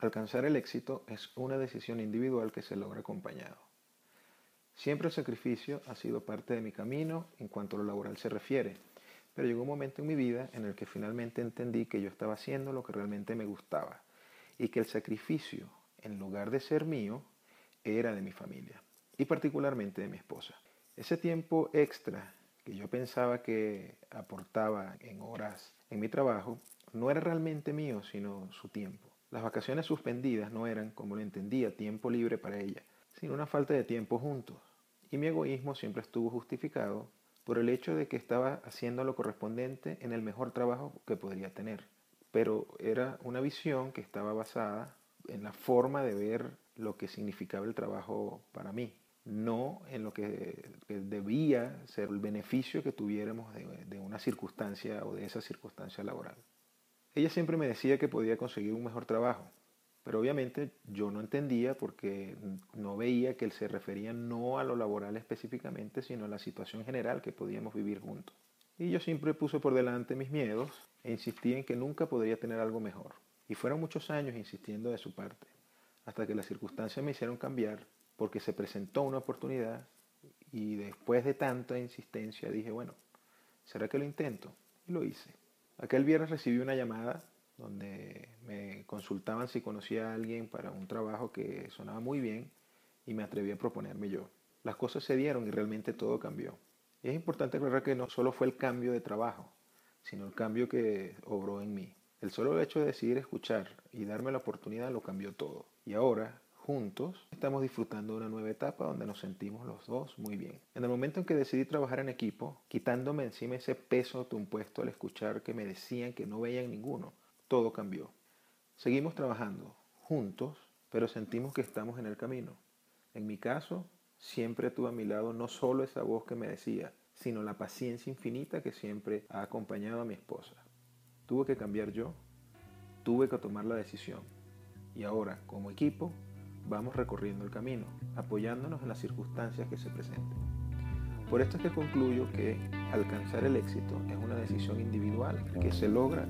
Alcanzar el éxito es una decisión individual que se logra acompañado. Siempre el sacrificio ha sido parte de mi camino en cuanto a lo laboral se refiere, pero llegó un momento en mi vida en el que finalmente entendí que yo estaba haciendo lo que realmente me gustaba y que el sacrificio, en lugar de ser mío, era de mi familia y particularmente de mi esposa. Ese tiempo extra que yo pensaba que aportaba en horas en mi trabajo no era realmente mío, sino su tiempo. Las vacaciones suspendidas no eran, como lo entendía, tiempo libre para ella, sino una falta de tiempo juntos. Y mi egoísmo siempre estuvo justificado por el hecho de que estaba haciendo lo correspondiente en el mejor trabajo que podría tener. Pero era una visión que estaba basada en la forma de ver lo que significaba el trabajo para mí, no en lo que, debía ser el beneficio que tuviéramos de una circunstancia o de esa circunstancia laboral. Ella siempre me decía que podía conseguir un mejor trabajo, pero obviamente yo no entendía porque no veía que él se refería no a lo laboral específicamente, sino a la situación general que podíamos vivir juntos. Y yo siempre puse por delante mis miedos e insistí en que nunca podría tener algo mejor. Y fueron muchos años insistiendo de su parte, hasta que las circunstancias me hicieron cambiar porque se presentó una oportunidad y después de tanta insistencia dije, bueno, ¿será que lo intento? Y lo hice. Aquel viernes recibí una llamada donde me consultaban si conocía a alguien para un trabajo que sonaba muy bien y me atreví a proponerme yo. Las cosas se dieron y realmente todo cambió. Y es importante aclarar que no solo fue el cambio de trabajo, sino el cambio que obró en mí. El solo hecho de decidir escuchar y darme la oportunidad lo cambió todo. Y ahora juntos, estamos disfrutando de una nueva etapa donde nos sentimos los dos muy bien. En el momento en que decidí trabajar en equipo, quitándome encima ese peso impuesto al escuchar que me decían que no veían ninguno, todo cambió. Seguimos trabajando juntos, pero sentimos que estamos en el camino. En mi caso, siempre tuve a mi lado no solo esa voz que me decía, sino la paciencia infinita que siempre ha acompañado a mi esposa. Tuve que cambiar yo, tuve que tomar la decisión. Y ahora, como equipo, vamos recorriendo el camino, apoyándonos en las circunstancias que se presenten. Por esto es que concluyo que alcanzar el éxito es una decisión individual que se logra.